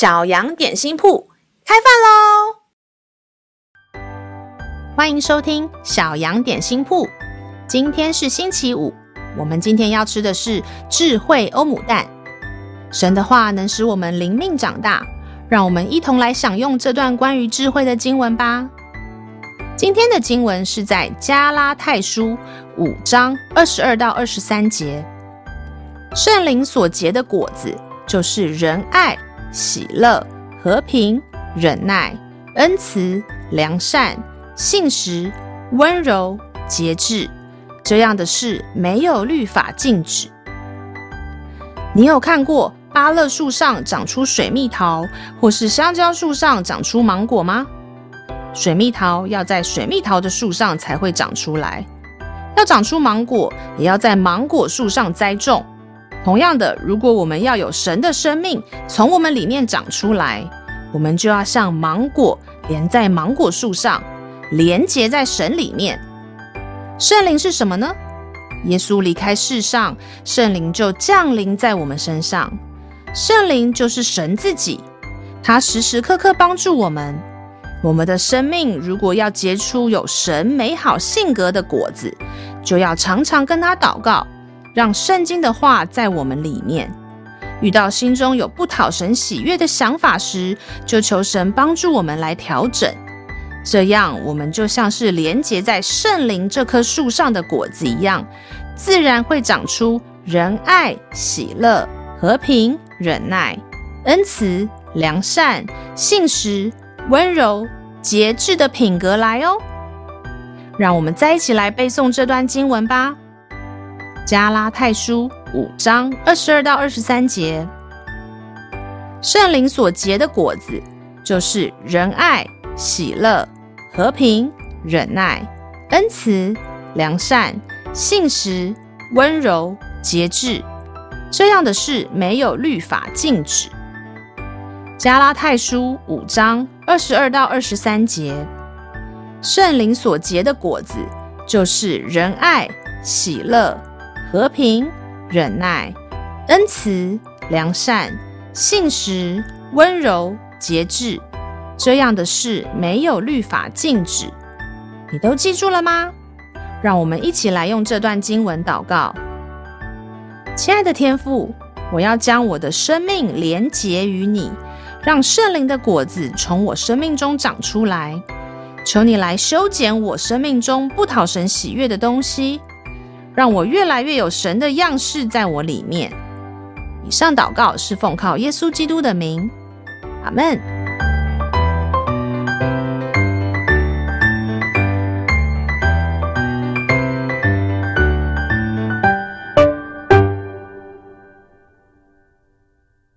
小羊点心铺开饭喽！欢迎收听小羊点心铺。今天是星期五，我们今天要吃的是智慧欧姆蛋。神的话能使我们灵命长大，让我们一同来享用这段关于智慧的经文吧。今天的经文是在加拉太书五章二十二到二十三节。圣灵所结的果子就是仁爱。喜乐、和平、忍耐、恩慈、良善、信实、温柔、节制，这样的事没有律法禁止。你有看过芭乐树上长出水蜜桃，或是香蕉树上长出芒果吗？水蜜桃要在水蜜桃的树上才会长出来，要长出芒果，也要在芒果树上栽种。同样的，如果我们要有神的生命从我们里面长出来，我们就要像芒果连在芒果树上，连结在神里面。圣灵是什么呢？耶稣离开世上，圣灵就降临在我们身上。圣灵就是神自己，他时时刻刻帮助我们。我们的生命如果要结出有神美好性格的果子，就要常常跟他祷告。让圣经的话在我们里面，遇到心中有不讨神喜悦的想法时，就求神帮助我们来调整。这样，我们就像是连结在圣灵这棵树上的果子一样，自然会长出仁爱、喜乐、和平、忍耐、恩慈、良善、信实、温柔、节制的品格来哦。让我们再一起来背诵这段经文吧。加拉太书五章二十二到二十三节，圣灵所结的果子就是仁爱、喜乐、和平、忍耐、恩慈、良善、信实、温柔、节制，这样的事没有律法禁止。加拉太书五章二十二到二十三节，圣灵所结的果子就是仁爱、喜乐。和平、忍耐、恩慈、良善、信实、温柔、节制，这样的事没有律法禁止。你都记住了吗？让我们一起来用这段经文祷告。亲爱的天父，我要将我的生命连结于你，让圣灵的果子从我生命中长出来。求你来修剪我生命中不讨神喜悦的东西。让我越来越有神的样式在我里面。以上祷告是奉靠耶稣基督的名，阿门。